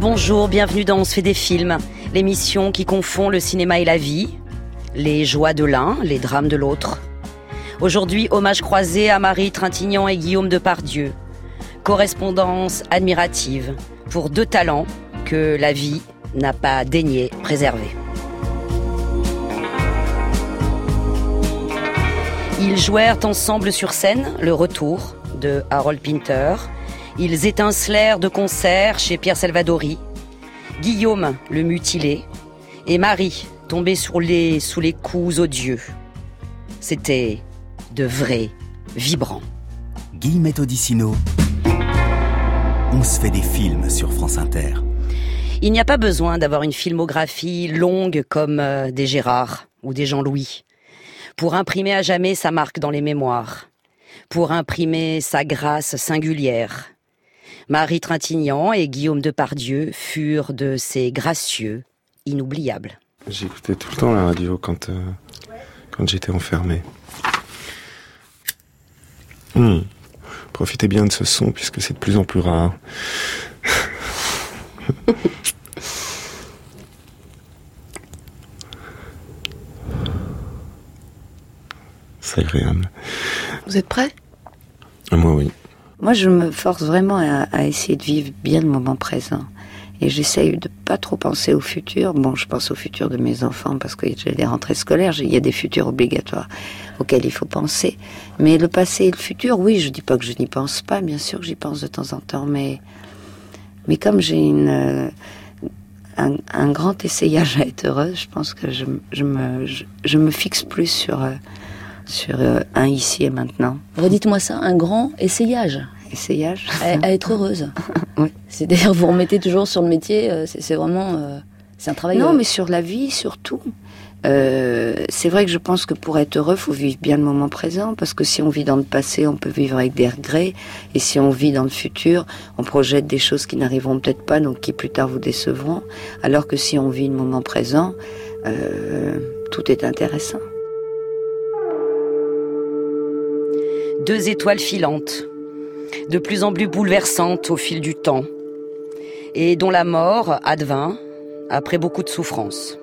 Bonjour, bienvenue dans On se fait des films, l'émission qui confond le cinéma et la vie, les joies de l'un, les drames de l'autre. Aujourd'hui, hommage croisé à Marie Trintignant et Guillaume Depardieu. Correspondance admirative pour deux talents que la vie n'a pas daigné préserver. Ils jouèrent ensemble sur scène le retour de Harold Pinter. Ils étincelèrent de concert chez Pierre Salvadori. Guillaume le mutilé et Marie tombée sous les, sous les coups odieux. C'était de vrai vibrant. Guillemette Odissino. On se fait des films sur France Inter. Il n'y a pas besoin d'avoir une filmographie longue comme euh, des Gérard ou des Jean-Louis pour imprimer à jamais sa marque dans les mémoires, pour imprimer sa grâce singulière. Marie Trintignant et Guillaume Depardieu furent de ces gracieux inoubliables. J'écoutais tout le temps la radio quand, euh, quand j'étais enfermé. Hmm. Profitez bien de ce son puisque c'est de plus en plus rare. C'est agréable. Vous êtes prêts? Moi, oui. Moi, je me force vraiment à, essayer de vivre bien le moment présent. Et j'essaye de pas trop penser au futur. Bon, je pense au futur de mes enfants parce que j'ai des rentrées scolaires, il y a des futurs obligatoires auxquels il faut penser. Mais le passé et le futur, oui, je dis pas que je n'y pense pas, bien sûr que j'y pense de temps en temps, mais, mais comme j'ai une, euh, un, grand essayage à être heureuse, je pense que je, je me, je, me fixe plus sur, euh, sur euh, un ici et maintenant. Redites-moi ça, un grand essayage. Essayage. À, à être heureuse. oui. C'est-à-dire, vous remettez toujours sur le métier, euh, c'est vraiment. Euh, c'est un travail. Non, mais sur la vie surtout. Euh, c'est vrai que je pense que pour être heureux, faut vivre bien le moment présent, parce que si on vit dans le passé, on peut vivre avec des regrets, et si on vit dans le futur, on projette des choses qui n'arriveront peut-être pas, donc qui plus tard vous décevront, alors que si on vit le moment présent, euh, tout est intéressant. Deux étoiles filantes, de plus en plus bouleversantes au fil du temps, et dont la mort advint après beaucoup de souffrances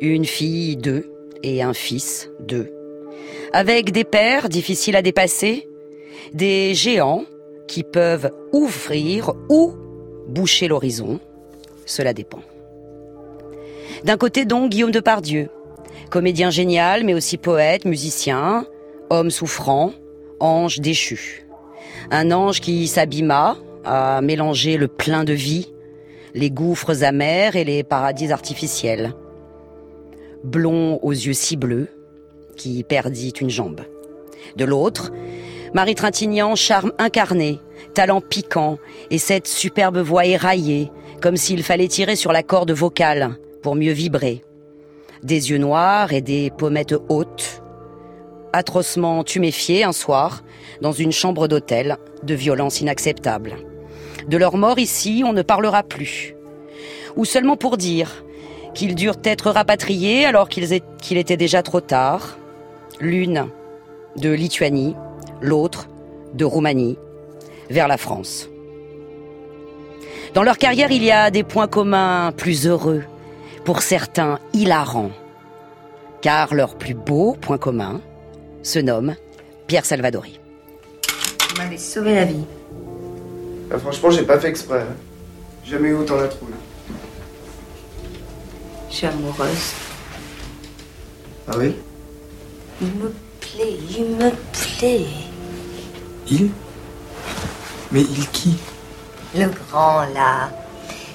une fille d'eux et un fils d'eux. Avec des pères difficiles à dépasser, des géants qui peuvent ouvrir ou boucher l'horizon, cela dépend. D'un côté donc Guillaume Depardieu, comédien génial mais aussi poète, musicien, homme souffrant, ange déchu. Un ange qui s'abîma à mélanger le plein de vie, les gouffres amers et les paradis artificiels blond aux yeux si bleus, qui perdit une jambe. De l'autre, Marie Trintignant, charme incarné, talent piquant, et cette superbe voix éraillée, comme s'il fallait tirer sur la corde vocale pour mieux vibrer. Des yeux noirs et des pommettes hautes, atrocement tuméfiés un soir, dans une chambre d'hôtel, de violence inacceptable. De leur mort ici, on ne parlera plus. Ou seulement pour dire qu'ils durent être rapatriés alors qu'il était déjà trop tard. L'une de Lituanie, l'autre de Roumanie, vers la France. Dans leur carrière, il y a des points communs plus heureux, pour certains hilarants, car leur plus beau point commun se nomme Pierre Salvadori. Vous m'avez sauvé la vie. Bah, franchement, j'ai pas fait exprès. Jamais eu autant la trouille. Je suis amoureuse. Ah oui? Il me plaît, il me plaît. Il? Mais il qui? Le grand, là.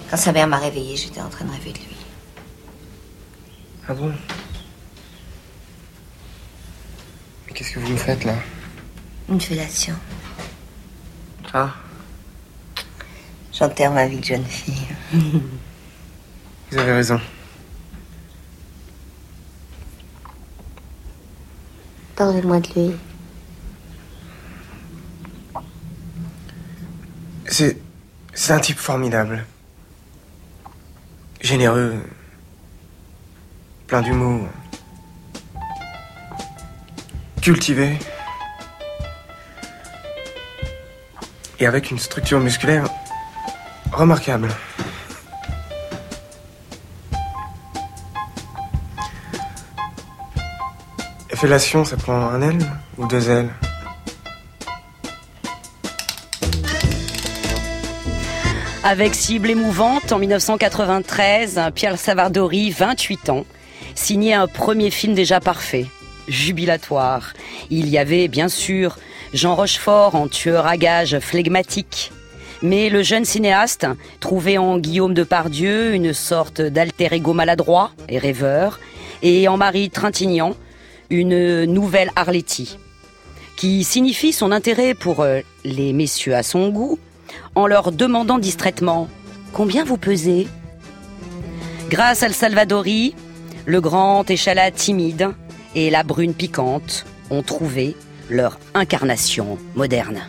Quand sa mère m'a réveillée, j'étais en train de rêver de lui. Ah bon Mais qu'est-ce que vous me faites là? Une fellation. Ah J'enterre ma vie de jeune fille. Vous avez raison. Parlez-moi de lui. C'est. C'est un type formidable. Généreux. Plein d'humour cultivé et avec une structure musculaire remarquable. Fellation, ça prend un L ou deux L? Avec Cible émouvante en 1993, Pierre Savardori, 28 ans, signait un premier film déjà parfait jubilatoire. Il y avait, bien sûr, Jean Rochefort en tueur à gages flegmatique. Mais le jeune cinéaste trouvait en Guillaume de Pardieu une sorte d'alter ego maladroit et rêveur, et en Marie Trintignant, une nouvelle Arletty, qui signifie son intérêt pour euh, les messieurs à son goût, en leur demandant distraitement Combien vous pesez? Grâce al Salvadori, le grand échalas timide et la brune piquante ont trouvé leur incarnation moderne.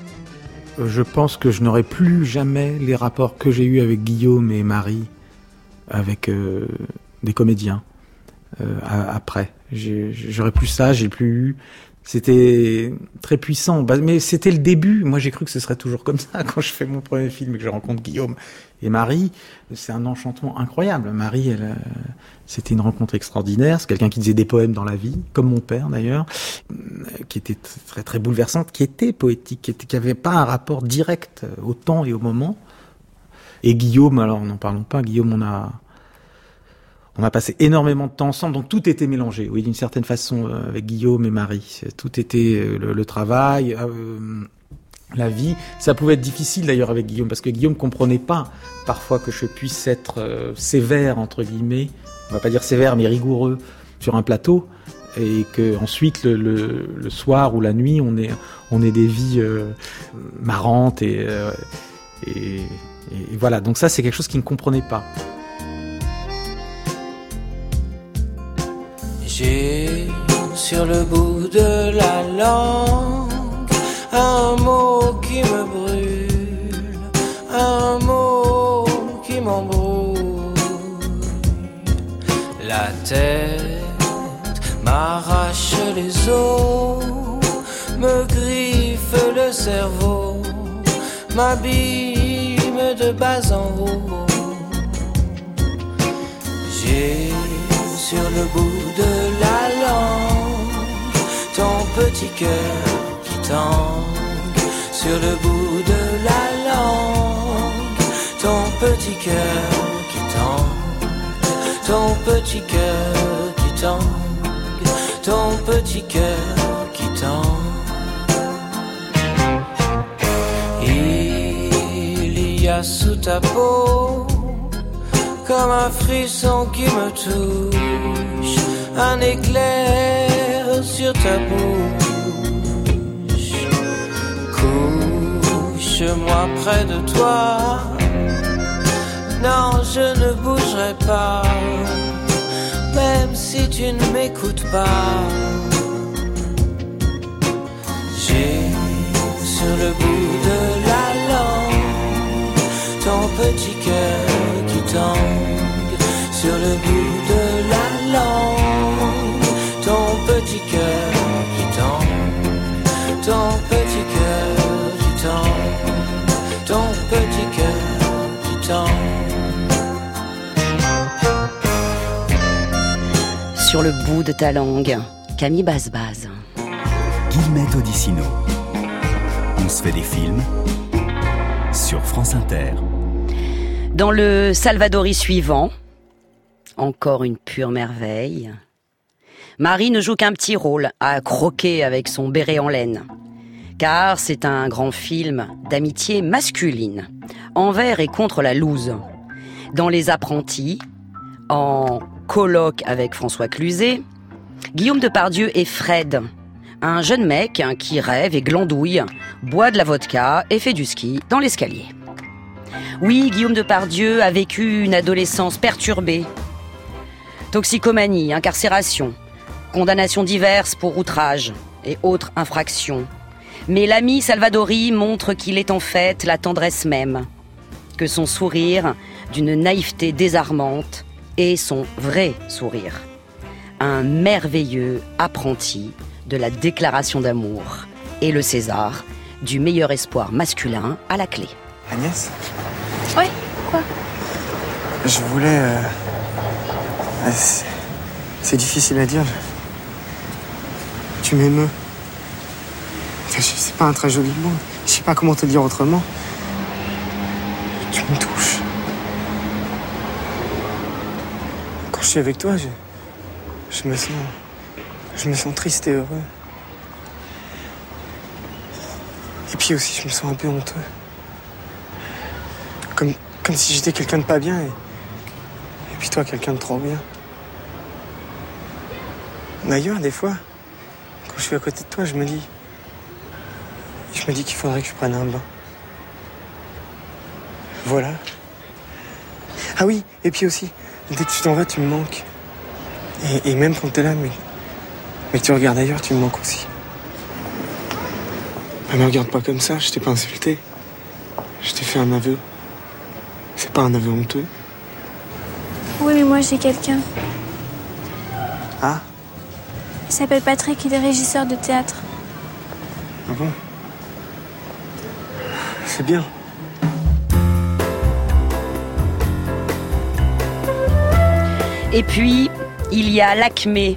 Je pense que je n'aurai plus jamais les rapports que j'ai eus avec Guillaume et Marie, avec euh, des comédiens, euh, après. J'aurais plus ça, j'ai plus eu c'était très puissant. Bah, mais c'était le début. Moi, j'ai cru que ce serait toujours comme ça quand je fais mon premier film et que je rencontre Guillaume et Marie. C'est un enchantement incroyable. Marie, elle, euh, c'était une rencontre extraordinaire. C'est quelqu'un qui disait des poèmes dans la vie, comme mon père d'ailleurs, euh, qui était très très bouleversante, qui était poétique, qui, était, qui avait pas un rapport direct au temps et au moment. Et Guillaume, alors n'en parlons pas. Guillaume, on a on a passé énormément de temps ensemble, donc tout était mélangé, oui, d'une certaine façon, euh, avec Guillaume et Marie. Tout était euh, le, travail, euh, la vie. Ça pouvait être difficile d'ailleurs avec Guillaume, parce que Guillaume comprenait pas parfois que je puisse être sévère, entre guillemets, on va pas dire sévère, mais rigoureux sur un plateau, et que ensuite le, soir ou la nuit, on est, on est des vies marrantes et, et, et voilà. Donc ça, c'est quelque chose qu'il ne comprenait pas. J'ai sur le bout de la langue un mot qui me brûle, un mot qui m'embrouille. La tête m'arrache les os, me griffe le cerveau, m'abîme de bas en haut. J'ai sur le bout de la langue, ton petit cœur qui tangue sur le bout de la langue, ton petit cœur qui tangue, ton petit cœur qui tangue, ton petit cœur qui tangue. Il y a sous ta peau comme un frisson qui me touche, un éclair sur ta bouche. Couche-moi près de toi, non, je ne bougerai pas, même si tu ne m'écoutes pas. J'ai sur le bout de la langue Sur le bout de ta langue, Camille Basbaz. Guillemette Odissino. On se fait des films sur France Inter. Dans le Salvadori suivant, encore une pure merveille, Marie ne joue qu'un petit rôle à croquer avec son béret en laine. Car c'est un grand film d'amitié masculine, envers et contre la loose. Dans Les Apprentis, en colloque avec François Cluzet, Guillaume Depardieu et Fred, un jeune mec qui rêve et glandouille, boit de la vodka et fait du ski dans l'escalier. Oui, Guillaume Depardieu a vécu une adolescence perturbée. Toxicomanie, incarcération, condamnations diverses pour outrage et autres infractions. Mais l'ami Salvadori montre qu'il est en fait la tendresse même, que son sourire, d'une naïveté désarmante, est son vrai sourire. Un merveilleux apprenti de la déclaration d'amour et le César du meilleur espoir masculin à la clé. Agnès? Ouais, quoi? Je voulais. Euh, Tu m'émeus. C'est pas un très joli mot. Je sais pas comment te dire autrement. Tu me touches. Je suis avec toi, je, je me sens. Je me sens triste et heureux. Et puis aussi, je me sens un peu honteux. Comme, comme si j'étais quelqu'un de pas bien et, et puis toi, quelqu'un de trop bien. D'ailleurs, des fois, quand je suis à côté de toi, je me dis. Je me dis qu'il faudrait que je prenne un bain. Voilà. Ah oui, et puis aussi, dès que tu t'en vas, tu me manques. Et, et même quand t'es là, mais, mais que tu regardes ailleurs, tu me manques aussi. Ne me regarde pas comme ça, je t'ai pas insulté. Je t'ai fait un aveu. C'est pas un aveu honteux. Oui, mais moi j'ai quelqu'un. Ah Il s'appelle Patrick, il est régisseur de théâtre. Ah bon C'est bien. Et puis, il y a l'acmé,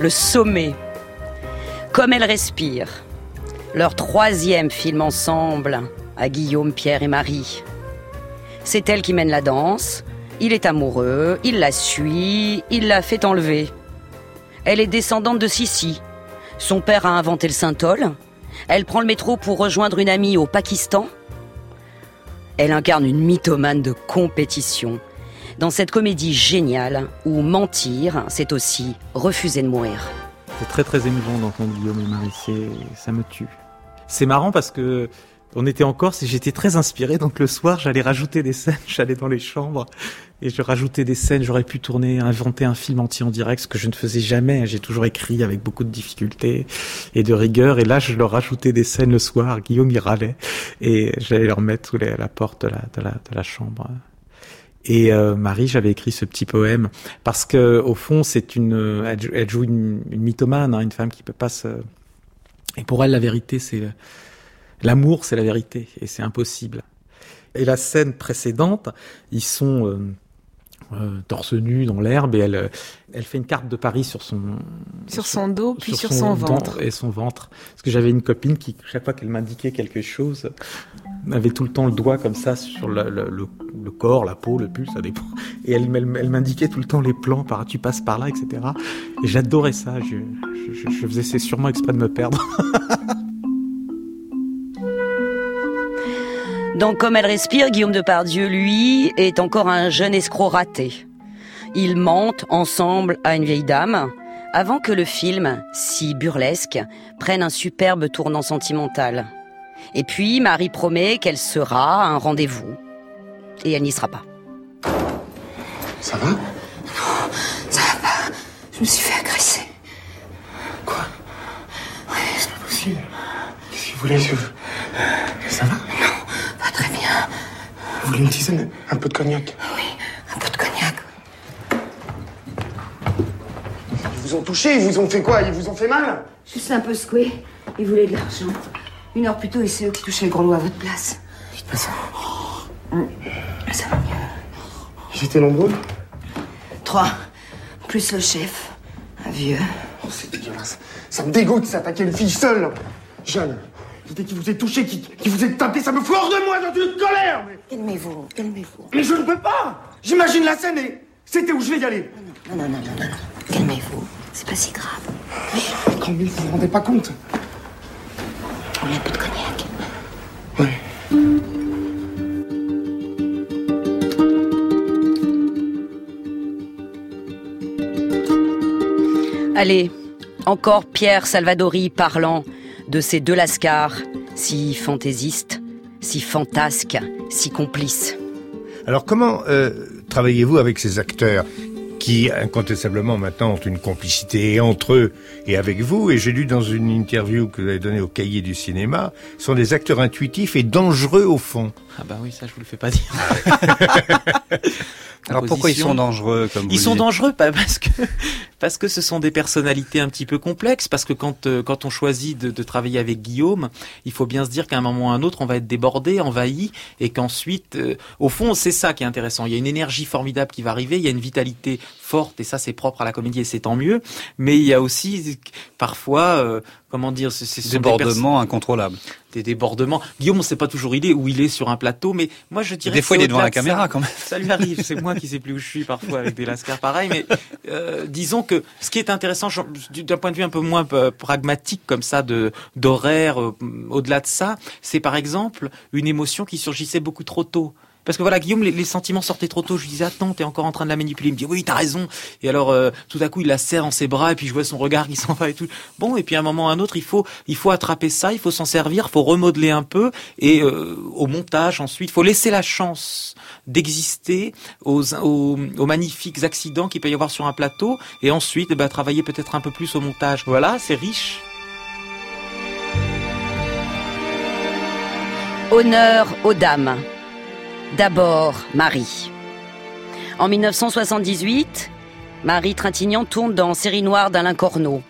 le sommet. Comme elle respire. Leur troisième film ensemble à Guillaume, Pierre et Marie. C'est elle qui mène la danse. Il est amoureux, il la suit, il la fait enlever. Elle est descendante de Sissi. Son père a inventé le synthol. Elle prend le métro pour rejoindre une amie au Pakistan. Elle incarne une mythomane de compétition. Dans cette comédie géniale où mentir, c'est aussi refuser de mourir. C'est très très émouvant d'entendre Guillaume et Marie, ça me tue. C'est marrant parce que on était en Corse et j'étais très inspiré, donc le soir j'allais rajouter des scènes, j'allais dans les chambres et je rajoutais des scènes, j'aurais pu tourner, inventer un film entier en direct, ce que je ne faisais jamais, j'ai toujours écrit avec beaucoup de difficultés et de rigueur, et là je leur rajoutais des scènes le soir, Guillaume y râlait, et j'allais leur mettre sous les- la porte de la chambre. Et euh, Marie, j'avais écrit ce petit poème parce que au fond, c'est une, elle, jou- elle joue une, une mythomane, hein, une femme qui peut pas se. Et pour elle, la vérité, c'est l'amour, c'est la vérité, et c'est impossible. Et la scène précédente, ils sont euh, euh, torse nu dans l'herbe et elle, euh, elle fait une carte de Paris sur son Sur son dos, puis sur son ventre. et son ventre. Parce que j'avais une copine qui, chaque fois qu'elle m'indiquait quelque chose, avait tout le temps le doigt comme ça sur le, le, corps, la peau, le pulse, ça dépend. Et elle, m'indiquait tout le temps les plans, par tu passes par là, etc. Et j'adorais ça. Je, je, je faisais sûrement exprès de me perdre. Dans Comme elle respire, Guillaume Depardieu, lui, est encore un jeune escroc raté. Ils mentent ensemble à une vieille dame avant que le film, si burlesque, prenne un superbe tournant sentimental. Et puis, Marie promet qu'elle sera à un rendez-vous. Et elle n'y sera pas. Ça va? Ça va pas. Je me suis fait agresser. Quoi? C'est pas possible. Qu'est-ce que vous voulez je... Ça va? Pas très bien. Vous voulez une tisane? Un peu de cognac? Un peu de cognac. Ils vous ont touché, ils vous ont fait quoi? Ils vous ont fait mal? Juste un peu secoué. Ils voulaient de l'argent. Une heure plus tôt, et c'est eux qui touchaient le gros lot à votre place. Dites pas ça. Ça va mieux. Ils étaient nombreux Trois. Plus le chef. Un vieux. Oh, c'est dégueulasse. Ça me dégoûte de s'attaquer une fille seule. Jeanne, l'idée qui vous ait touché, qui, qui vous ait tapé, ça me fout hors de moi dans une colère mais... Calmez-vous, calmez-vous. mais je ne peux pas J'imagine la scène et c'était où je vais y aller. Non, non, non, non, non. non. Calmez-vous. C'est pas si grave. Quand vous vous rendez pas compte On a un peu de cognac. Ouais. Allez, encore Pierre Salvadori parlant de ces deux lascars, si fantaisistes, si fantasques, si complices. Alors comment euh, travaillez-vous avec ces acteurs? Qui incontestablement maintenant ont une complicité entre eux et avec vous Et j'ai lu dans une interview que vous avez donnée au Cahier du cinéma, sont des acteurs intuitifs et dangereux au fond. Ah bah oui, ça je vous le fais pas dire. Alors pourquoi ils sont dangereux comme Ils vous sont dites dangereux parce que parce que ce sont des personnalités un petit peu complexes parce que quand euh, quand on choisit de, de travailler avec Guillaume, il faut bien se dire qu'à un moment ou à un autre on va être débordé, envahi et qu'ensuite euh, au fond c'est ça qui est intéressant. Il y a une énergie formidable qui va arriver, il y a une vitalité forte et ça c'est propre à la comédie et c'est tant mieux. Mais il y a aussi parfois, euh, comment dire, c'est débordements incontrôlables. Des débordements. Guillaume, on sait pas toujours il est où il est sur un plateau, mais moi je dirais. Des fois, il est devant la caméra quand même. Ça lui arrive. c'est moi qui sais plus où je suis parfois avec des lascars pareils. Mais euh, disons que ce qui est intéressant d'un point de vue un peu moins euh, pragmatique comme ça de d'horaire, au-delà de ça, c'est par exemple une émotion qui surgissait beaucoup trop tôt. Parce que voilà, Guillaume, les, sentiments sortaient trop tôt. Je lui disais, attends, t'es encore en train de la manipuler. Il me dit, oui, t'as raison. Et alors, euh, tout à coup, il la serre en ses bras et puis je vois son regard qui s'en va et tout. Bon, et puis à un moment ou à un autre, il faut, il faut attraper ça, il faut s'en servir, il faut remodeler un peu et euh, au montage ensuite, il faut laisser la chance d'exister aux, aux, magnifiques accidents qu'il peut y avoir sur un plateau et ensuite, bah, travailler peut-être un peu plus au montage. Voilà, c'est riche. Honneur aux dames. D'abord, Marie. En 1978, Marie Trintignant tourne dans Série noire d'Alain Corneau.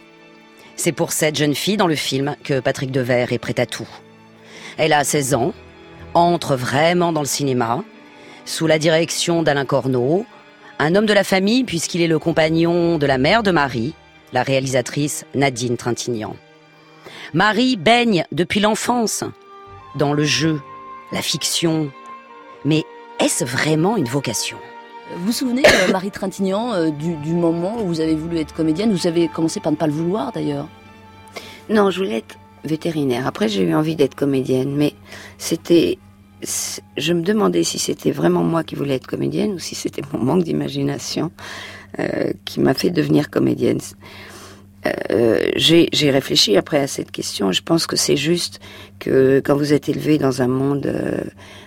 C'est pour cette jeune fille dans le film que Patrick Devers est prêt à tout. Elle a 16 ans, entre vraiment dans le cinéma, sous la direction d'Alain Corneau, un homme de la famille puisqu'il est le compagnon de la mère de Marie, la réalisatrice Nadine Trintignant. Marie baigne depuis l'enfance dans le jeu, la fiction, mais est-ce vraiment une vocation? Vous vous souvenez, euh, Marie Trintignant, euh, du, moment où vous avez voulu être comédienne? Vous avez commencé par ne pas le vouloir d'ailleurs? Non, je voulais être vétérinaire. Après, j'ai eu envie d'être comédienne, mais c'était. Je me demandais si c'était vraiment moi qui voulais être comédienne ou si c'était mon manque d'imagination euh, qui m'a fait devenir comédienne. Euh, j'ai réfléchi après à cette question. Je pense que c'est juste que quand vous êtes élevé dans un monde euh,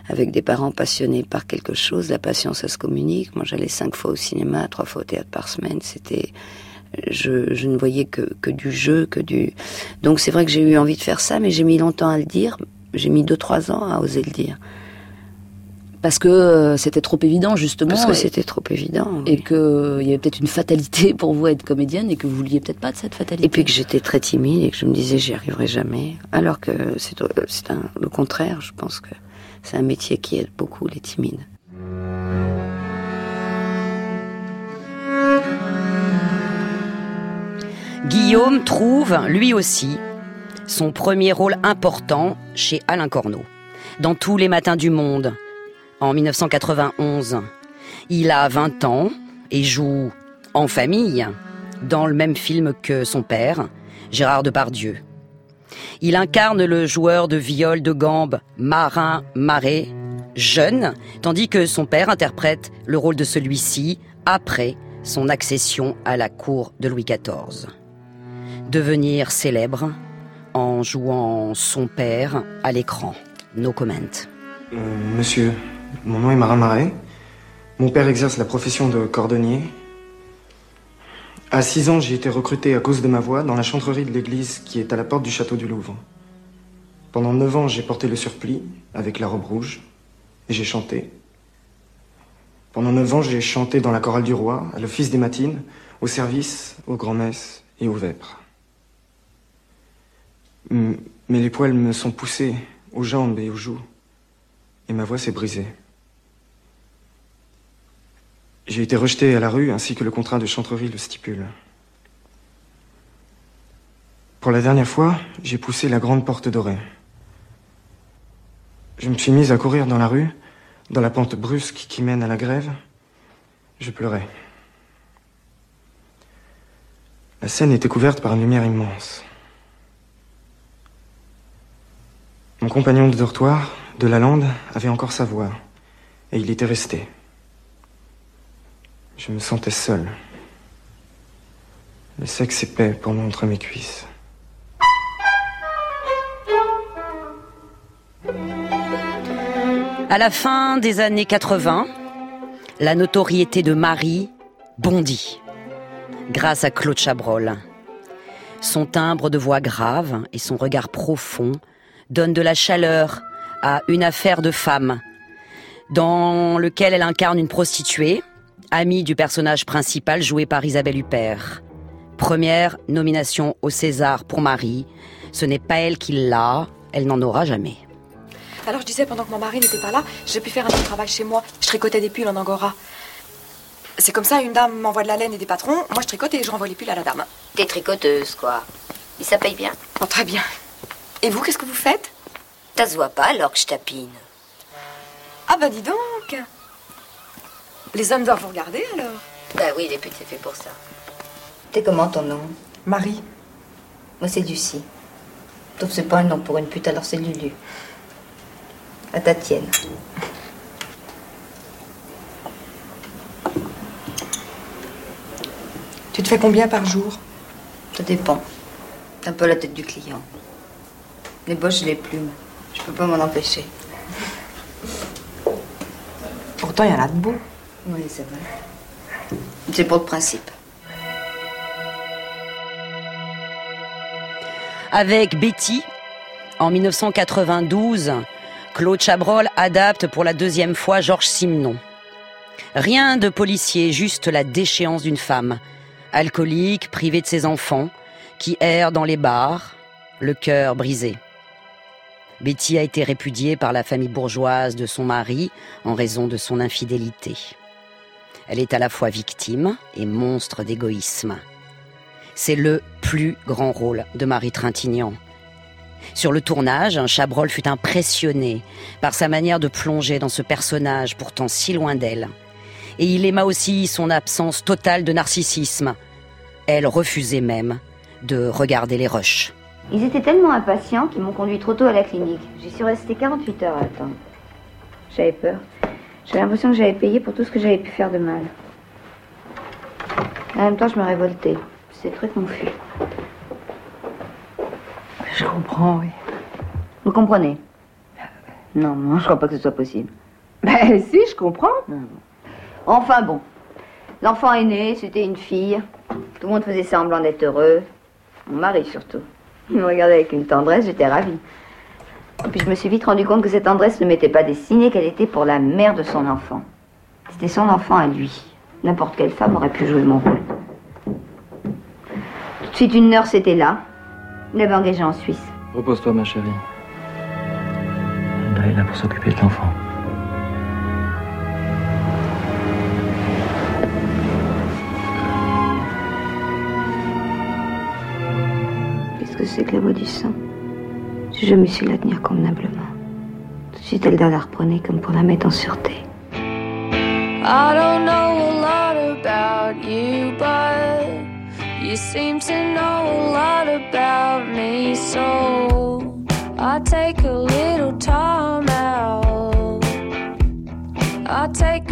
avec des parents passionnés par quelque chose, la passion, ça se communique. Moi, j'allais cinq fois au cinéma, trois fois au théâtre par semaine. C'était, je, je, ne voyais que, que du jeu, que du. Donc c'est vrai que j'ai eu envie de faire ça, mais j'ai mis longtemps à le dire. J'ai mis deux, trois ans à oser le dire parce que euh, c'était trop évident justement. Parce que c'était trop évident. Et qu'il euh, y avait peut-être une fatalité pour vous à être comédienne et que vous vouliez peut-être pas de cette fatalité. Et puis que j'étais très timide et que je me disais j'y arriverai jamais. Alors que c'est euh, le contraire. Je pense que c'est un métier qui aide beaucoup les timides. Guillaume trouve, lui aussi, son premier rôle important chez Alain Corneau. Dans tous les matins du monde, en 1991. Il a 20 ans et joue en famille dans le même film que son père, Gérard Depardieu. Il incarne le joueur de viol de gambe Marin Marais, jeune, tandis que son père interprète le rôle de celui-ci après son accession à la cour de Louis XIV. Devenir célèbre en jouant son père à l'écran. No comment. Euh, monsieur, mon nom est Marin Marais. Mon père exerce la profession de cordonnier. À 6 ans, j'ai été recruté à cause de ma voix dans la chantrerie de l'église qui est à la porte du château du Louvre. Pendant 9 ans, j'ai porté le surplis avec la robe rouge et j'ai chanté. Pendant 9 ans, j'ai chanté dans la chorale du roi, à l'office des matines, au service, aux grands-messes et aux vêpres. Mais les poils me sont poussés aux jambes et aux joues et ma voix s'est brisée. J'ai été rejeté à la rue ainsi que le contrat de chantrerie le stipule. Pour la dernière fois, j'ai poussé la grande porte dorée. Je me suis mise à courir dans la rue, dans la pente brusque qui mène à la grève. Je pleurais. La scène était couverte par une lumière immense. Mon compagnon de dortoir, de la lande, avait encore sa voix, et il était resté. Je me sentais seul. Le sexe épais pendant entre mes cuisses. À la fin des années 80, la notoriété de Marie bondit grâce à Claude Chabrol. Son timbre de voix grave et son regard profond donnent de la chaleur à Une affaire de femme, dans lequel elle incarne une prostituée, amie du personnage principal joué par Isabelle Huppert. Première nomination au César pour Marie. Ce n'est pas elle qui l'a, elle n'en aura jamais. Alors je disais, pendant que mon mari n'était pas là, j'ai pu faire un petit travail chez moi. Je tricotais des pulls en angora. C'est comme ça, une dame m'envoie de la laine et des patrons. Moi, je tricote et je renvoie les pulls à la dame. T'es tricoteuse, quoi. Et ça paye bien. Oh, très bien. Et vous, qu'est-ce que vous faites? Ça se voit pas alors que je tapine. Ah bah dis donc Les hommes doivent vous regarder alors Bah oui, les putes, c'est fait pour ça. T'es comment ton nom? Marie. Moi, c'est Lucie. Sauf c'est pas un nom pour une pute, alors c'est Lulu. À ta tienne. Tu te fais combien par jour? Ça dépend. C'est un peu la tête du client. Les boches, je les plume. Je peux pas m'en empêcher. Pourtant, il y en a de beaux. Oui, c'est vrai. C'est pour le principe. Avec Betty, en 1992, Claude Chabrol adapte pour la deuxième fois Georges Simenon. Rien de policier, juste la déchéance d'une femme, alcoolique, privée de ses enfants, qui erre dans les bars, le cœur brisé. Betty a été répudiée par la famille bourgeoise de son mari en raison de son infidélité. Elle est à la fois victime et monstre d'égoïsme. C'est le plus grand rôle de Marie Trintignant. Sur le tournage, Chabrol fut impressionné par sa manière de plonger dans ce personnage pourtant si loin d'elle. Et il aima aussi son absence totale de narcissisme. Elle refusait même de regarder les rushs. Ils étaient tellement impatients qu'ils m'ont conduit trop tôt à la clinique. J'y suis restée 48 heures à attendre. J'avais peur. J'avais l'impression que j'avais payé pour tout ce que j'avais pu faire de mal. En même temps, je me révoltais. Ces trucs m'ont fui. Je comprends, oui. Vous comprenez? Non, non, je crois pas que ce soit possible. Ben si, je comprends. Enfin bon. L'enfant est né, c'était une fille. Tout le monde faisait semblant d'être heureux. Mon mari surtout. Il me regardait avec une tendresse, j'étais ravie. Et puis je me suis vite rendu compte que cette tendresse ne m'était pas destinée, qu'elle était pour la mère de son enfant. C'était son enfant à lui. N'importe quelle femme aurait pu jouer mon rôle. Tout de suite, une nurse était là. Il l'avait engagée en Suisse. Repose-toi, ma chérie. Elle est là pour s'occuper de l'enfant. Qu'est-ce que c'est que la voix du sang? J'ai jamais su la tenir convenablement. Tout de suite, elle la reprenait comme pour la mettre en sûreté. I don't know a lot about you, but you seem to know a lot about me. So I take a little time out. I take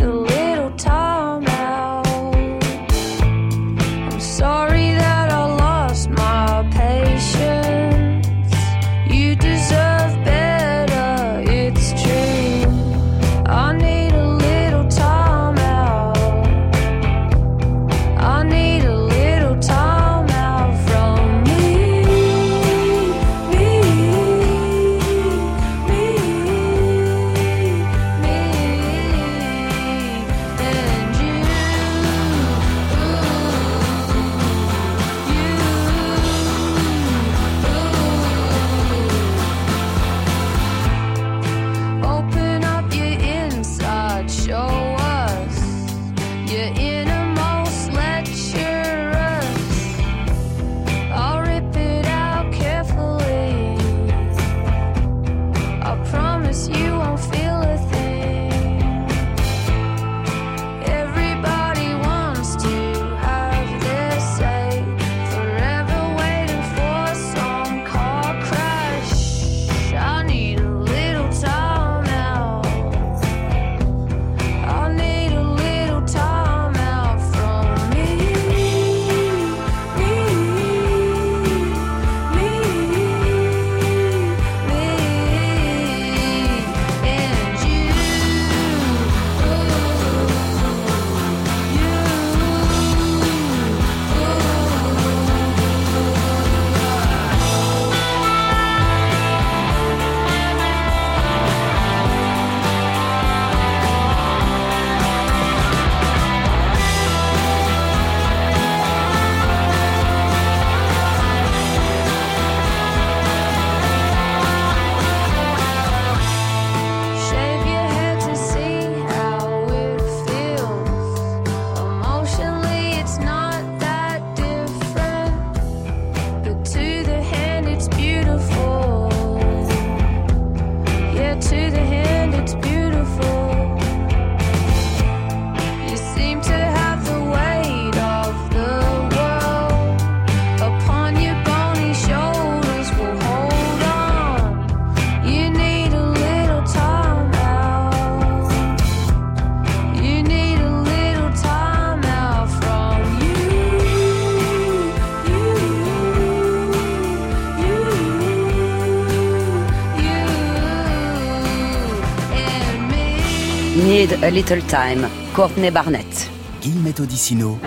Need a Little Time, Courtney Barnett. Guillemette Odissino.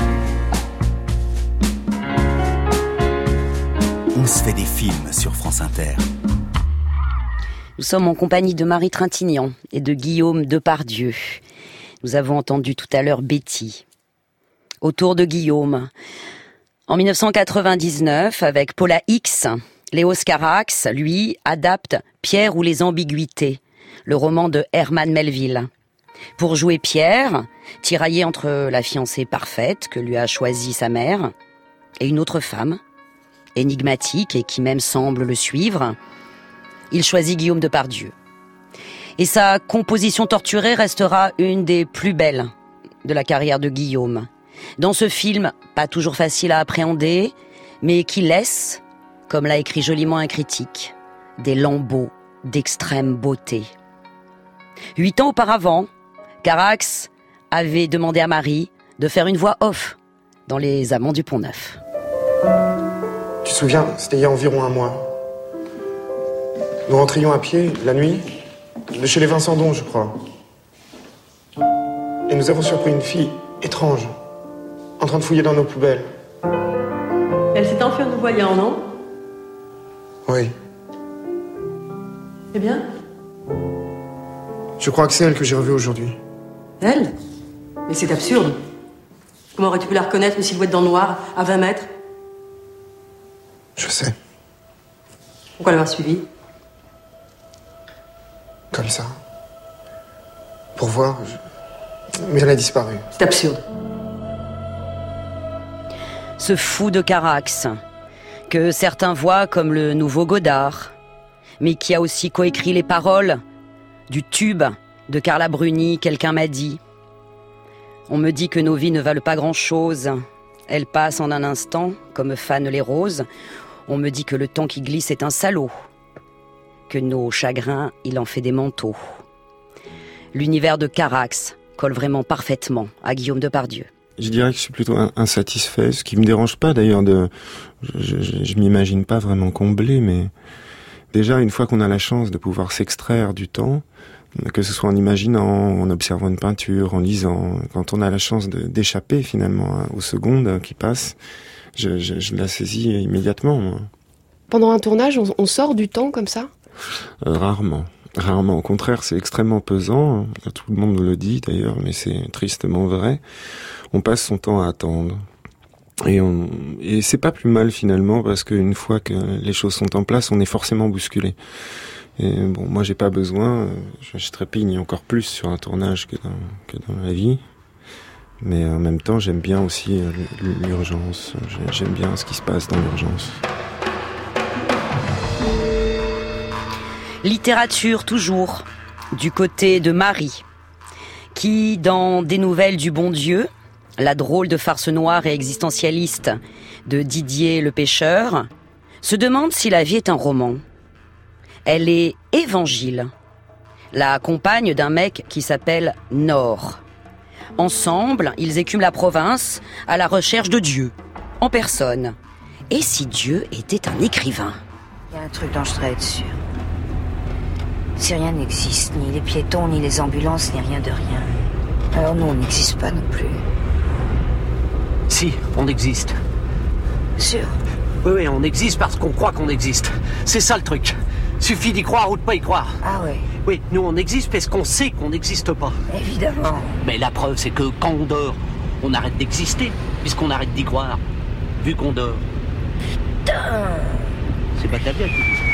On se fait des films sur France Inter. Nous sommes en compagnie de Marie Trintignant et de Guillaume Depardieu. Nous avons entendu tout à l'heure Betty. Autour de Guillaume. En 1999, avec Paula X, Léo Carax, lui, adapte Pierre ou les ambiguïtés, le roman de Herman Melville. Pour jouer Pierre, tiraillé entre la fiancée parfaite que lui a choisie sa mère et une autre femme, énigmatique et qui même semble le suivre, il choisit Guillaume Depardieu. Et sa composition torturée restera une des plus belles de la carrière de Guillaume. Dans ce film, pas toujours facile à appréhender, mais qui laisse, comme l'a écrit joliment un critique, des lambeaux d'extrême beauté. Huit ans auparavant, Carax avait demandé à Marie de faire une voix off dans Les Amants du Pont Neuf. Tu te souviens, c'était il y a environ un mois. Nous rentrions à pied, la nuit, de chez les Vincendons, je crois. Et nous avons surpris une fille étrange, en train de fouiller dans nos poubelles. Elle s'est enfuie en nous voyant, non? Oui, Eh bien? Je crois que c'est elle que j'ai revue aujourd'hui. Elle Mais c'est absurde. Comment aurais-tu pu la reconnaître, une silhouette dans le noir, à 20 mètres? Je sais, Pourquoi l'avoir suivie? Comme ça. Pour voir, je- mais elle a disparu. C'est absurde. Ce fou de Carax, que certains voient comme le nouveau Godard, mais qui a aussi coécrit les paroles du tube de Carla Bruni, quelqu'un m'a dit. On me dit que nos vies ne valent pas grand-chose. Elles passent en un instant, comme fanent les roses. On me dit que le temps qui glisse est un salaud. Que nos chagrins, il en fait des manteaux. L'univers de Carax colle vraiment parfaitement à Guillaume Depardieu. Je dirais que je suis plutôt in- insatisfait, ce qui me dérange pas d'ailleurs de, je, je, je m'imagine pas vraiment comblé, mais déjà une fois qu'on a la chance de pouvoir s'extraire du temps, que ce soit en imaginant, en observant une peinture, en lisant, quand on a la chance d'échapper finalement hein, aux secondes qui passent, je, je, je la saisis immédiatement. moi. Pendant un tournage, on, on sort du temps comme ça? Euh, rarement. Rarement. Au contraire, c'est extrêmement pesant. Tout le monde le dit d'ailleurs, mais c'est tristement vrai. On passe son temps à attendre. Et, on... et c'est pas plus mal finalement parce qu'une fois que les choses sont en place, on est forcément bousculé. Et bon, moi j'ai pas besoin, je, trépigne encore plus sur un tournage que dans, la vie. Mais en même temps, j'aime bien aussi euh, l'urgence. J'ai- J'aime bien ce qui se passe dans l'urgence. Littérature toujours, du côté de Marie, qui, dans Des nouvelles du bon Dieu, la drôle de farce noire et existentialiste de Didier le pêcheur, se demande si la vie est un roman. Elle est évangile, la compagne d'un mec qui s'appelle Nord. Ensemble, ils écument la province à la recherche de Dieu, en personne. Et si Dieu était un écrivain? Il y a un truc dont je voudrais être sûre. Si rien n'existe, ni les piétons, ni les ambulances, ni rien de rien, alors nous, on n'existe pas non plus. Si, on existe. Sûr Oui, oui, on existe parce qu'on croit qu'on existe. C'est ça le truc. Suffit d'y croire ou de pas y croire. Ah oui Oui, nous on existe parce qu'on sait qu'on n'existe pas. Évidemment. Mais la preuve, c'est que quand on dort, on arrête d'exister, puisqu'on arrête d'y croire. Vu qu'on dort. Putain C'est Batavia qui dit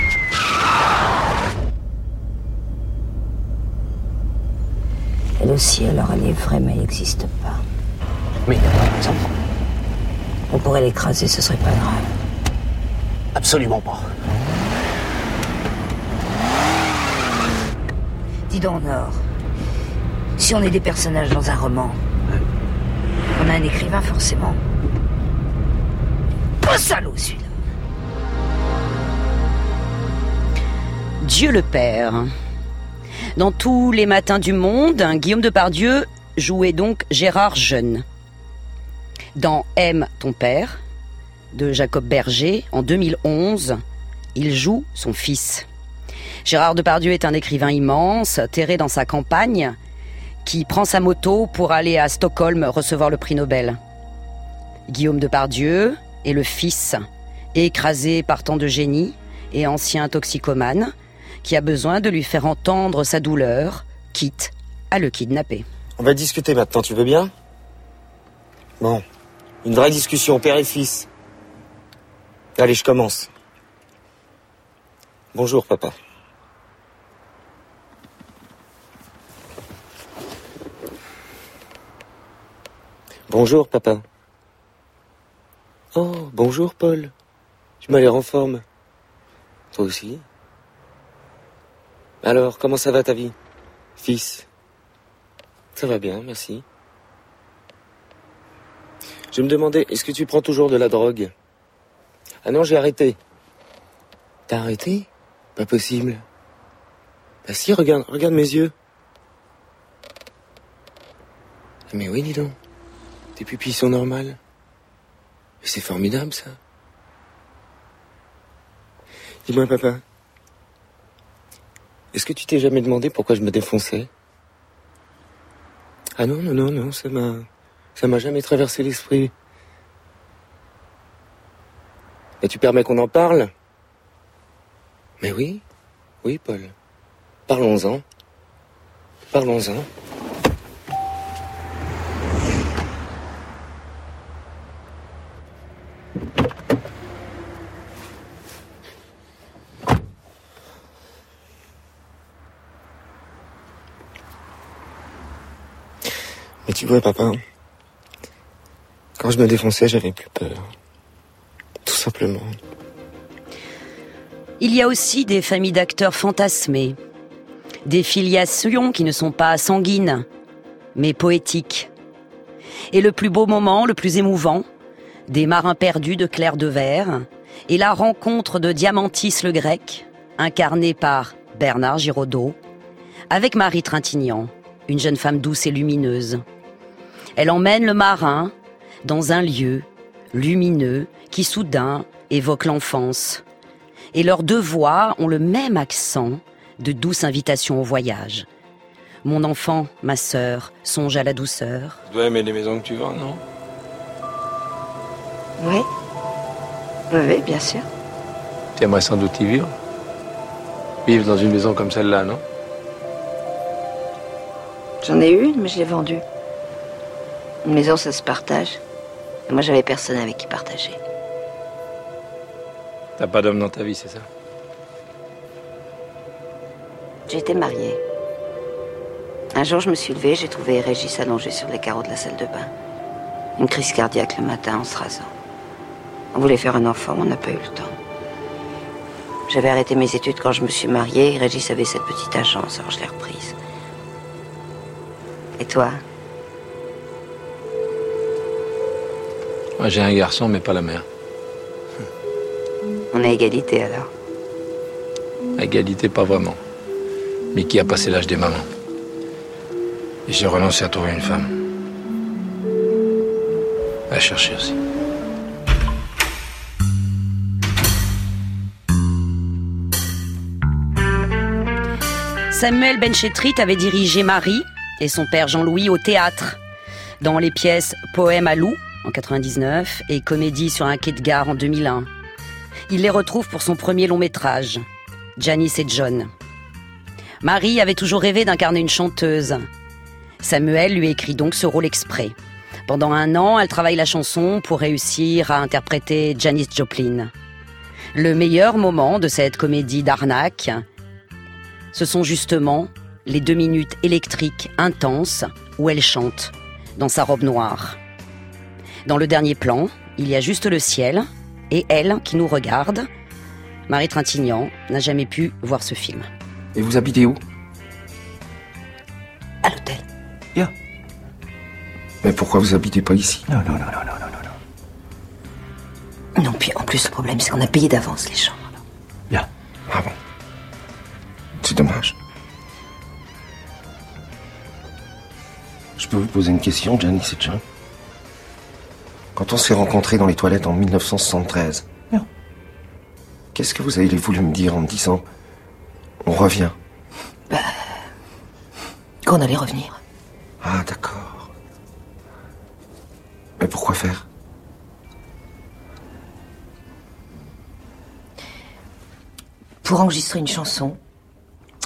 Elle aussi, alors elle est vraie, mais elle n'existe pas. Mais pas. On pourrait l'écraser, ce serait pas grave. Absolument pas. Dis donc, Nord, si on est des personnages dans un roman, on a un écrivain forcément. Pas salaud celui-là. Dieu le Père. Dans tous les matins du monde, Guillaume Depardieu jouait donc Gérard Jeune. Dans Aime ton père, de Jacob Berger, en 2011, il joue son fils. Gérard Depardieu est un écrivain immense, terré dans sa campagne, qui prend sa moto pour aller à Stockholm recevoir le prix Nobel. Guillaume Depardieu est le fils, écrasé par tant de génie et ancien toxicomane, qui a besoin de lui faire entendre sa douleur, quitte à le kidnapper. On va discuter maintenant, tu veux bien? Bon, une vraie discussion, père et fils. Allez, je commence. Bonjour, papa. Bonjour, papa. Oh, bonjour, Paul. Tu m'as l'air en forme. Toi aussi Alors, comment ça va ta vie? Fils Ça va bien, merci. Je me demandais, est-ce que tu prends toujours de la drogue? Ah non, j'ai arrêté. T'as arrêté? Pas possible. Bah si, regarde, regarde mes yeux. Mais oui, dis donc. Tes pupilles sont normales. Mais c'est formidable, ça. Dis-moi, papa. Est-ce que tu t'es jamais demandé pourquoi je me défonçais? Ah non, non, non, non, ça m'a... Ça m'a jamais traversé l'esprit. Mais tu permets qu'on en parle? Mais oui, oui, Paul. Parlons-en. Parlons-en. Papa, quand je me défonçais, j'avais plus peur. Tout simplement. Il y a aussi des familles d'acteurs fantasmés, des filiations qui ne sont pas sanguines, mais poétiques. Et le plus beau moment, le plus émouvant, des marins perdus de Claire de Verre, et la rencontre de Diamantis le Grec, incarné par Bernard Giraudot, avec Marie Trintignant, une jeune femme douce et lumineuse. Elle emmène le marin dans un lieu lumineux qui soudain évoque l'enfance. Et leurs deux voix ont le même accent de douce invitation au voyage. Mon enfant, ma sœur, songe à la douceur. Tu dois aimer les maisons que tu vends, non? Oui. Oui, bien sûr. Tu aimerais sans doute y vivre Vivre dans une maison comme celle-là, non? J'en ai une, mais je l'ai vendue. Une maison, ça se partage. Et moi, j'avais personne avec qui partager. T'as pas d'homme dans ta vie, c'est ça? J'étais mariée. Un jour, je me suis levée, j'ai trouvé Régis allongé sur les carreaux de la salle de bain. Une crise cardiaque le matin en se rasant. On voulait faire un enfant, mais on n'a pas eu le temps. J'avais arrêté mes études quand je me suis mariée et Régis avait cette petite agence, alors je l'ai reprise. Et toi? Moi, j'ai un garçon, mais pas la mère. On a égalité alors. Égalité, pas vraiment. Mais qui a passé l'âge des mamans? Et j'ai renoncé à trouver une femme. À chercher aussi. Samuel Benchetrit avait dirigé Marie et son père Jean-Louis au théâtre, dans les pièces Poème à loup en 99 et Comédie sur un quai de gare en 2001. Il les retrouve pour son premier long métrage, Janice et John. Marie avait toujours rêvé d'incarner une chanteuse. Samuel lui écrit donc ce rôle exprès. Pendant un an, elle travaille la chanson pour réussir à interpréter Janis Joplin. Le meilleur moment de cette comédie d'arnaque, ce sont justement les deux minutes électriques intenses où elle chante dans sa robe noire. Dans le dernier plan, il y a juste le ciel et elle qui nous regarde. Marie Trintignant n'a jamais pu voir ce film. Et vous habitez où? À l'hôtel. Bien. Mais pourquoi vous habitez pas ici? Non, non, non, non, non, non, non. Non, puis en plus, le problème, c'est qu'on a payé d'avance les chambres. Bien. Ah bon C'est dommage. Je peux vous poser une question, Janice et John? Quand on s'est rencontrés dans les toilettes en 1973, Non. qu'est-ce que vous avez voulu me dire en me disant on revient Qu'on allait revenir. Ah, d'accord. Mais pourquoi faire? Pour enregistrer une chanson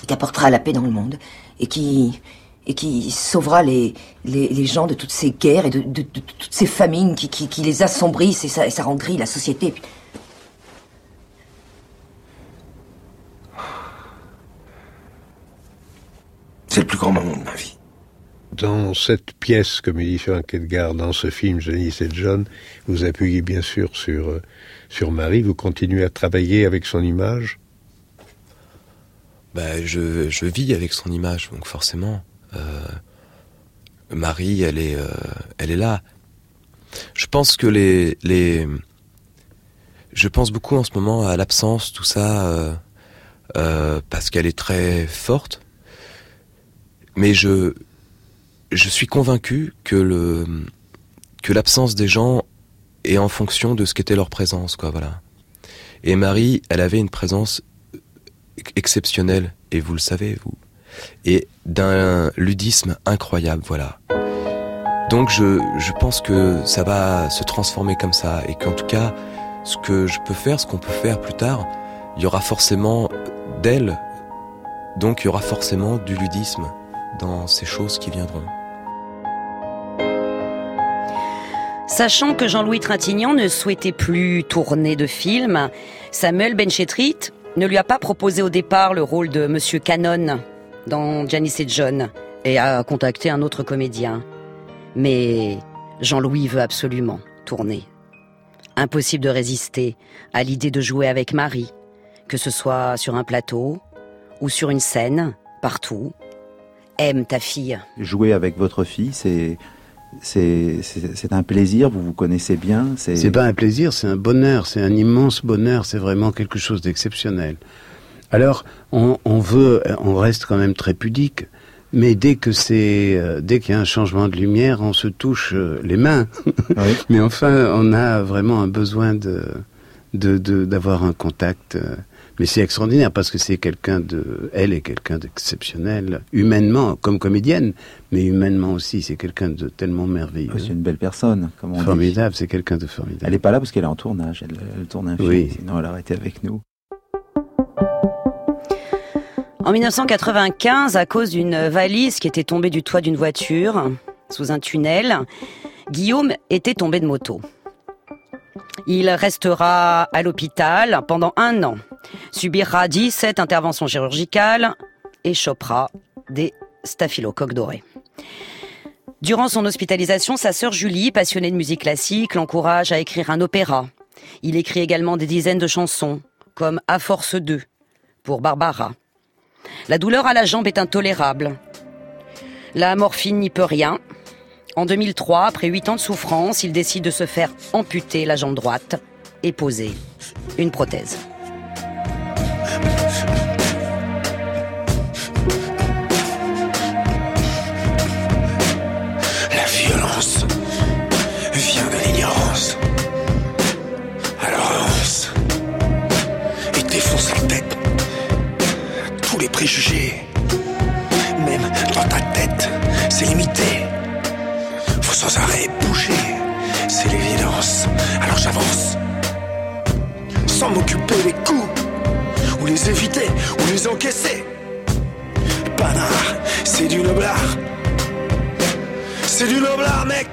qui apportera la paix dans le monde et qui et qui sauvera les, les, les gens de toutes ces guerres et de, de- de toutes ces famines qui, qui, qui les assombrissent et ça, et ça rend gris la société. C'est le plus grand moment de ma vie. Dans cette pièce, comme il dit Frank Edgar, dans ce film Janice et John, vous appuyez bien sûr sur, euh, sur Marie, vous continuez à travailler avec son image? Bah, je, je vis avec son image, donc forcément, Marie, elle est, euh, elle est là. Je pense que les, les, je pense beaucoup en ce moment à l'absence, tout ça, euh, euh, parce qu'elle est très forte. Mais je, je suis convaincu que le, que l'absence des gens est en fonction de ce qu'était leur présence, quoi, voilà. Et Marie, elle avait une présence exceptionnelle, et vous le savez, vous, et d'un ludisme incroyable, voilà. Donc je, je pense que ça va se transformer comme ça, et qu'en tout cas, ce que je peux faire, ce qu'on peut faire plus tard, il y aura forcément d'elle, donc il y aura forcément du ludisme dans ces choses qui viendront. Sachant que Jean-Louis Trintignant ne souhaitait plus tourner de film, Samuel Benchetrit ne lui a pas proposé au départ le rôle de Monsieur Cannon dans Janice et John et a contacté un autre comédien. Mais Jean-Louis veut absolument tourner. Impossible de résister à l'idée de jouer avec Marie, que ce soit sur un plateau ou sur une scène, partout. Aime ta fille. Jouer avec votre fille, c'est c'est un plaisir. Vous vous connaissez bien. C'est pas un plaisir, c'est un bonheur, c'est un immense bonheur, c'est vraiment quelque chose d'exceptionnel. Alors, on, on veut, on reste quand même très pudique, mais dès que c'est, euh, dès qu'il y a un changement de lumière, on se touche euh, les mains. mais enfin, on a vraiment un besoin de, de, de- d'avoir un contact. euh, Mais c'est extraordinaire parce que c'est quelqu'un de, elle est quelqu'un d'exceptionnel, humainement comme comédienne, mais humainement aussi, c'est quelqu'un de tellement merveilleux. c'est une belle personne, comme on dit. Formidable, c'est quelqu'un de formidable. Elle est pas là parce qu'elle est en tournage. Elle, elle tourne un film. Oui. Sinon, elle aurait été avec nous. En 1995, à cause d'une valise qui était tombée du toit d'une voiture, sous un tunnel, Guillaume était tombé de moto. Il restera à l'hôpital pendant un an, subira 17 interventions chirurgicales et chopera des staphylocoques dorés. Durant son hospitalisation, sa sœur Julie, passionnée de musique classique, l'encourage à écrire un opéra. Il écrit également des dizaines de chansons, comme À force 2, pour Barbara. La douleur à la jambe est intolérable. La morphine n'y peut rien. En 2003, après 8 ans de souffrance, il décide de se faire amputer la jambe droite et poser une prothèse. Préjugés. Même dans ta tête, c'est limité. Faut sans arrêt bouger, c'est l'évidence. Alors j'avance sans m'occuper des coups ou les éviter ou les encaisser. Panard, c'est du noblard. C'est du noblard, mec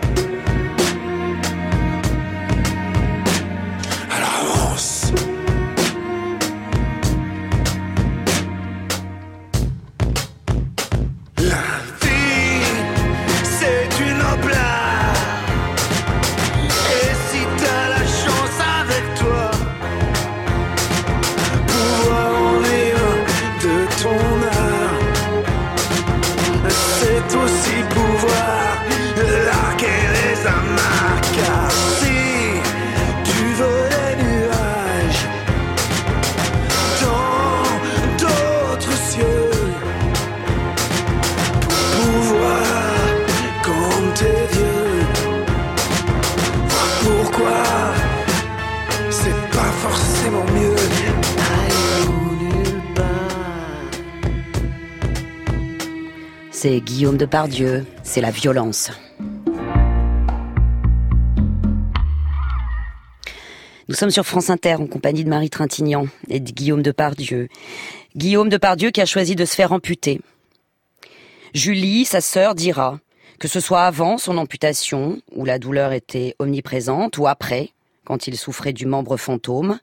c'est Guillaume de Pardieu, c'est la violence. Nous sommes sur France Inter en compagnie de Marie Trintignant et de Guillaume Depardieu. Guillaume Depardieu qui a choisi de se faire amputer. Julie, sa sœur, dira que ce soit avant son amputation, où la douleur était omniprésente, ou après, quand il souffrait du membre fantôme,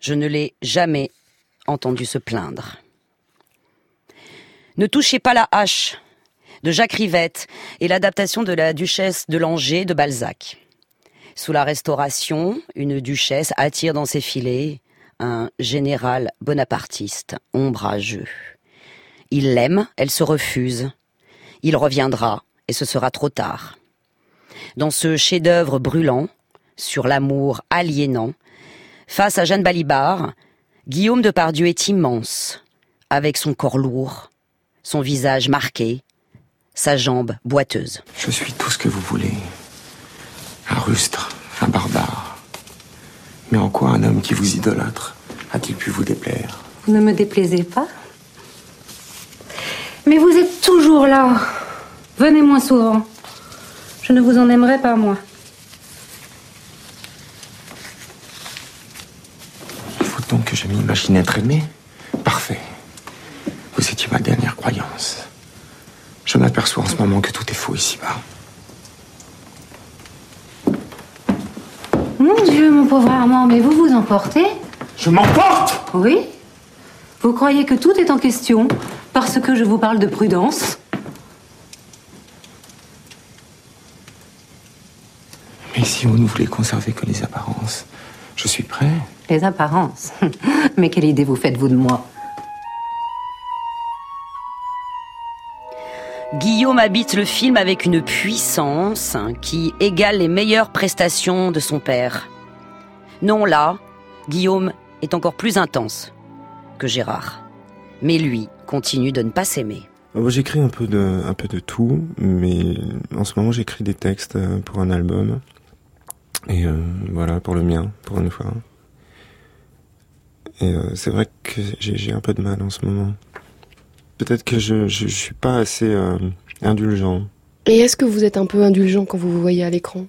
je ne l'ai jamais entendu se plaindre. Ne touchez pas la hache de Jacques Rivette et l'adaptation de la duchesse de Langeais de Balzac. Sous la Restauration, une duchesse attire dans ses filets un général bonapartiste, ombrageux. Il l'aime, elle se refuse. Il reviendra, et ce sera trop tard. Dans ce chef-d'œuvre brûlant, sur l'amour aliénant, face à Jeanne Balibar, Guillaume de Pardieu est immense, avec son corps lourd, son visage marqué, sa jambe boiteuse. Je suis tout ce que vous voulez. Un rustre, un barbare. Mais en quoi un homme qui vous idolâtre a-t-il pu vous déplaire? Vous ne me déplaisez pas Mais vous êtes toujours là. Venez moins souvent. Je ne vous en aimerai pas, moi. Il faut donc que je m'imagine être aimé? Parfait. Vous étiez ma dernière croyance. Je m'aperçois en ce moment que tout est faux ici-bas. Mon Dieu, mon pauvre Armand, mais vous vous emportez? Je m'emporte? Oui Vous croyez que tout est en question parce que je vous parle de prudence? Mais si vous ne voulez conserver que les apparences, je suis prêt. Les apparences? Mais quelle idée vous faites-vous de moi? Guillaume habite le film avec une puissance qui égale les meilleures prestations de son père. Non, là, Guillaume est encore plus intense que Gérard. Mais lui continue de ne pas s'aimer. Euh, J'écris un peu de, un peu de tout, mais en ce moment j'écris des textes euh, pour un album. Et euh, voilà, pour le mien, pour une fois. Et c'est vrai que j'ai un peu de mal en ce moment. Peut-être que je, je, je suis pas assez euh, indulgent. Et est-ce que vous êtes un peu indulgent quand vous vous voyez à l'écran?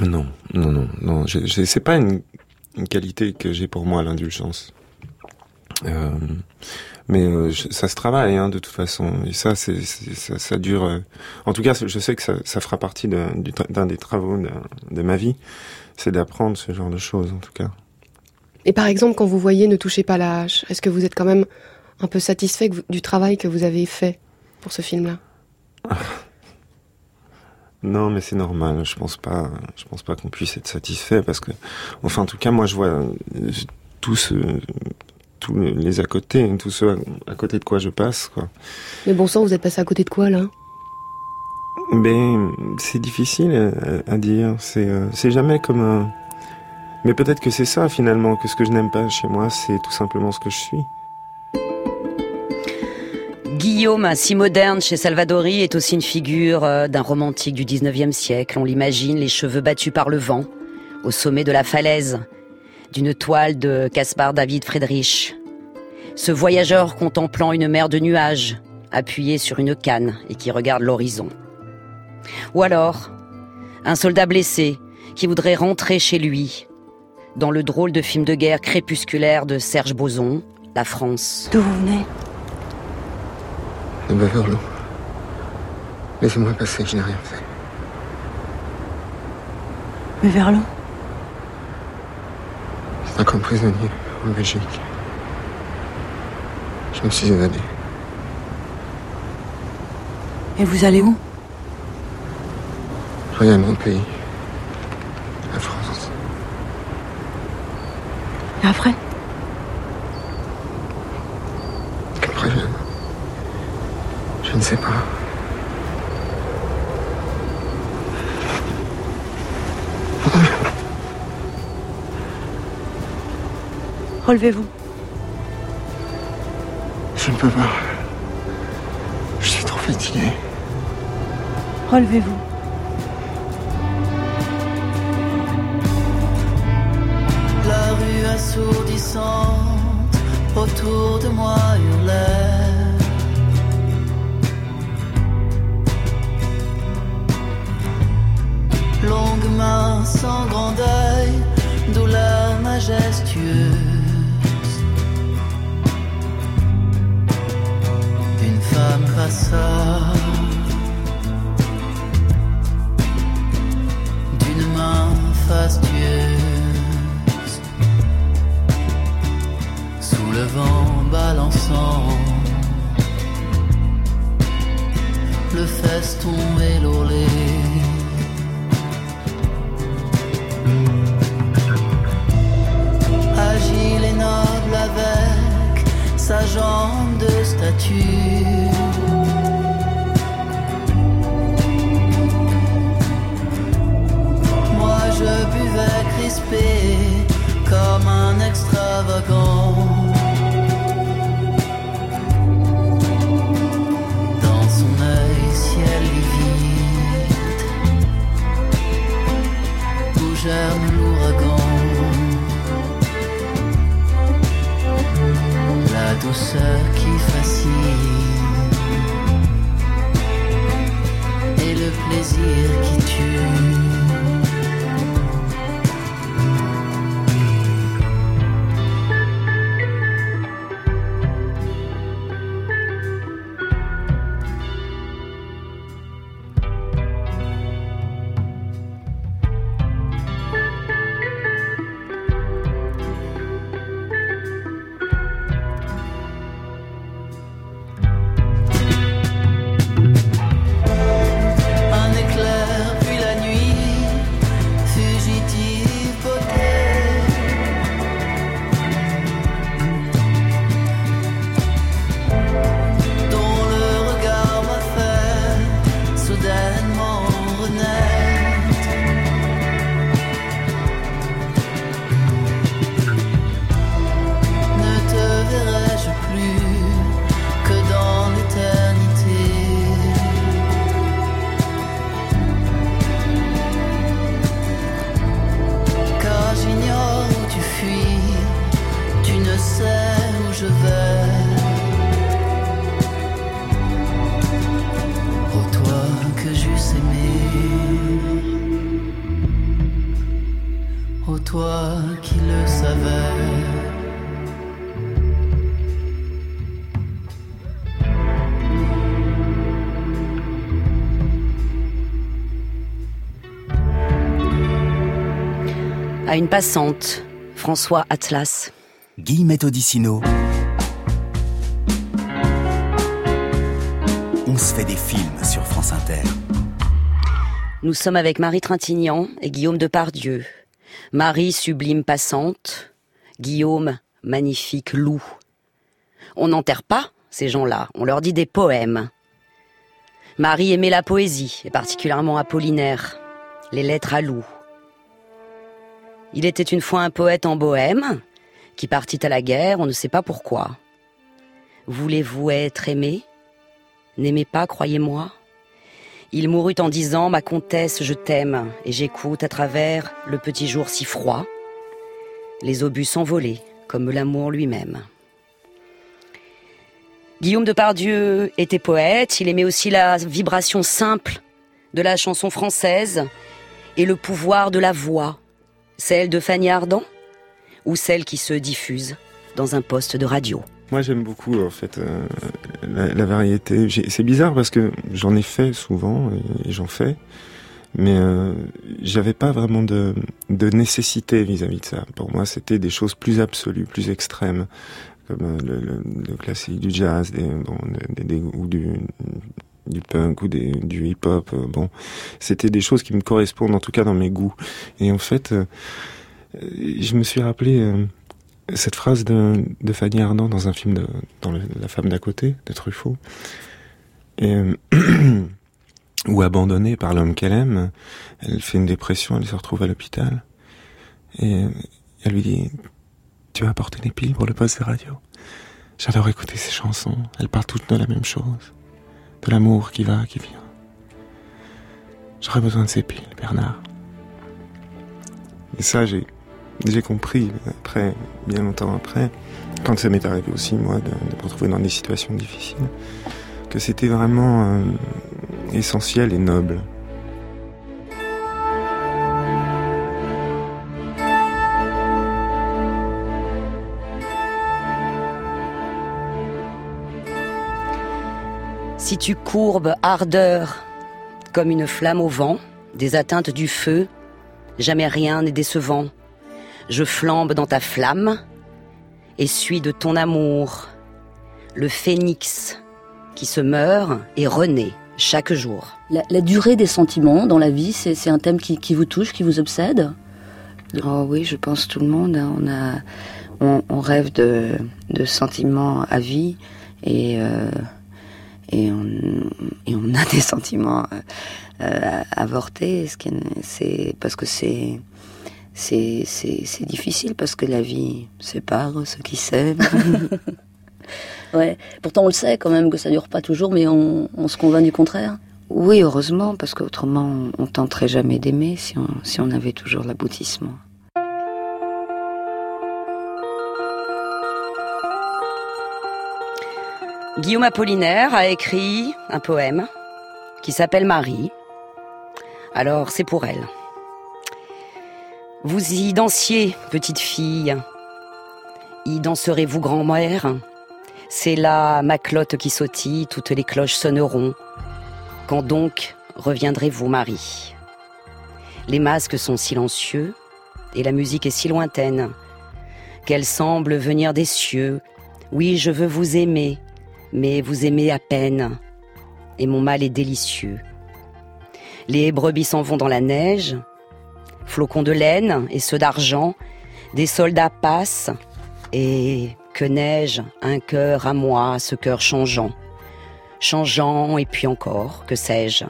Non, non, non, non. C'est pas une, une qualité que j'ai pour moi l'indulgence. Euh, mais euh, je- ça se travaille hein, de toute façon. Et ça, c'est ça, ça dure. euh, En tout cas, je sais que ça, ça fera partie de- d'un des travaux de, de ma vie, c'est d'apprendre ce genre de choses en tout cas. Et par exemple, quand vous voyez Ne touchez pas la hache, est-ce que vous êtes quand même un peu satisfait que du travail que vous avez fait pour ce film-là Non, mais c'est normal. Je pense pas. Je pense pas qu'on puisse être satisfait parce que, enfin, en tout cas, moi, je vois euh, tous tous les à côté, tous ceux à, côté de quoi je passe, quoi. Mais bon sang, vous êtes passé à côté de quoi là? Mais c'est difficile à, à dire. C'est euh, c'est jamais comme un. Mais peut-être que c'est ça finalement que ce que je n'aime pas chez moi, c'est tout simplement ce que je suis. Guillaume, si moderne chez Salvadori, est aussi une figure euh, d'un romantique du 19e siècle. On l'imagine, les cheveux battus par le vent, au sommet de la falaise, d'une toile de Caspar David Friedrich. Ce voyageur contemplant une mer de nuages, appuyé sur une canne et qui regarde l'horizon. Ou alors, un soldat blessé qui voudrait rentrer chez lui, dans le drôle de film de guerre crépusculaire de Serge Boson, La France. D'où vous venez? De Beverloo. Laissez-moi passer, je n'ai rien fait. Mais vers l'eau J'étais comme prisonnier en Belgique. Je me suis évadé. Et vous allez où? Je regarde mon pays. La France. Et après Qu'après, je... Je ne sais pas. Relevez-vous. Je ne peux pas. Je suis trop fatigué. Relevez-vous. La rue assourdissante autour de moi hurlait. Grand deuil, douleur majestueuse. Une femme passa d'une main fastueuse, sous le vent balançant le feston et. Moi je buvais crispé comme un extravagant. Dans son œil ciel livide Où germe l'ouragan La douceur le vais. Ô toi que j'eusse aimé, ô toi qui le savais. À une passante, François Atlas. Guillemette Odissino. On se fait des films sur France Inter. Nous sommes avec Marie Trintignant et Guillaume Depardieu. Marie, sublime passante. Guillaume, magnifique loup. On n'enterre pas ces gens-là, on leur dit des poèmes. Marie aimait la poésie, et particulièrement Apollinaire, les lettres à loup. Il était une fois un poète en bohème, qui partit à la guerre, on ne sait pas pourquoi. Voulez-vous être aimé? N'aimez pas, croyez-moi. Il mourut en disant Ma comtesse, je t'aime, et j'écoute à travers le petit jour si froid, les obus s'envolaient, comme l'amour lui-même. Guillaume Depardieu était poète, il aimait aussi la vibration simple de la chanson française et le pouvoir de la voix, celle de Fanny Ardant ou celle qui se diffuse dans un poste de radio? Moi, j'aime beaucoup en fait euh, la, la variété. C'est bizarre parce que j'en ai fait souvent et, et j'en fais, mais euh, j'avais pas vraiment de, de nécessité vis-à-vis de ça. Pour moi, c'était des choses plus absolues, plus extrêmes, comme euh, le, le- le classique du jazz, des, bon, des- des- ou du du punk ou des, du hip-hop. euh, Bon, c'était des choses qui me correspondent en tout cas dans mes goûts. Et en fait, euh, je me suis rappelé. euh, cette phrase de, de Fanny Ardant dans un film de dans La femme d'à côté de Truffaut, et, où abandonnée par l'homme qu'elle aime, elle fait une dépression, elle se retrouve à l'hôpital, et elle lui dit Tu as apporté des piles pour le poste de radio J'adore écouter ces chansons, elles parlent toutes de la même chose, de l'amour qui va, qui vient. J'aurais besoin de ces piles, Bernard. Et ça, j'ai j'ai compris euh, après, bien longtemps après, quand ça m'est arrivé aussi, moi, de, me retrouver dans des situations difficiles, que c'était vraiment euh, essentiel et noble. Si tu courbes ardeur comme une flamme au vent, des atteintes du feu, jamais rien n'est décevant. Je flambe dans ta flamme et suis de ton amour le phénix qui se meurt et renaît chaque jour. La, la durée des sentiments dans la vie, c'est un thème qui, qui vous touche, qui vous obsède? Oh oui, je pense tout le monde. hein. On a, on, on rêve de, de sentiments à vie et euh, et on, et on a des sentiments euh, avortés. C'est parce que c'est c'est c'est c'est difficile parce que la vie sépare ceux qui s'aiment. Ouais. Pourtant, on le sait quand même que ça dure pas toujours, mais on, on se convainc du contraire. oui, heureusement, parce qu'autrement on, on tenterait jamais d'aimer si on si on avait toujours l'aboutissement. Guillaume Apollinaire a écrit un poème qui s'appelle Marie. Alors c'est pour elle. Vous y dansiez, petite fille. Y danserez-vous grand-mère? C'est là ma clotte qui sautille, toutes les cloches sonneront. Quand donc reviendrez-vous, Marie? Les masques sont silencieux et la musique est si lointaine qu'elle semble venir des cieux. Oui, je veux vous aimer, mais vous aimez à peine, et mon mal est délicieux. Les brebis s'en vont dans la neige, flocons de laine et ceux d'argent, des soldats passent, et que neige un cœur à moi, ce cœur changeant, changeant et puis encore, que sais-je?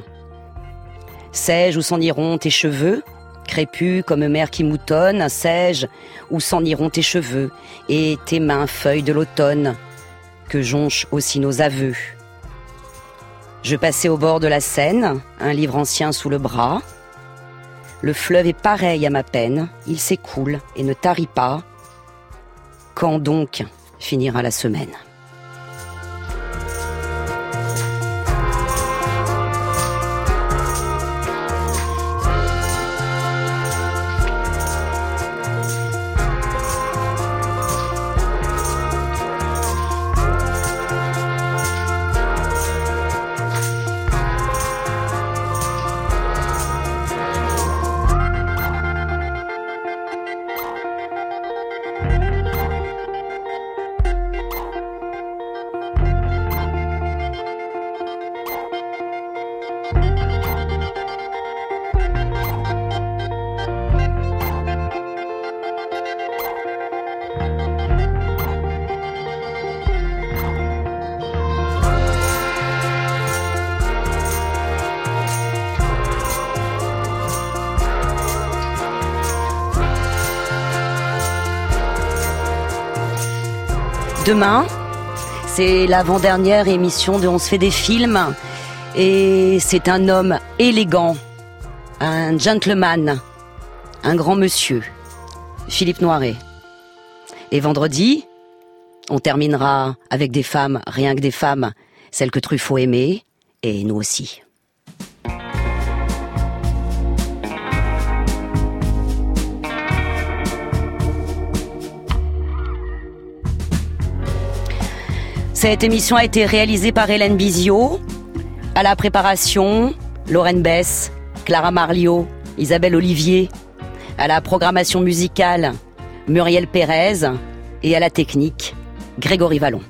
Sais-je où s'en iront tes cheveux? Crépus comme mer qui moutonne, sais-je où s'en iront tes cheveux et tes mains feuilles de l'automne que jonchent aussi nos aveux? Je passais au bord de la Seine, un livre ancien sous le bras. Le fleuve est pareil à ma peine, il s'écoule et ne tarit pas. Quand donc finira la semaine? Demain, c'est l'avant-dernière émission de On se fait des films. Et c'est un homme élégant, un gentleman, un grand monsieur, Philippe Noiret. Et vendredi, on terminera avec des femmes, rien que des femmes, celles que Truffaut aimait, et nous aussi. Cette émission a été réalisée par Hélène Bizio. À la préparation, Lorraine Bess, Clara Marlio, Isabelle Olivier. À la programmation musicale, Muriel Pérez. Et à la technique, Grégory Vallon.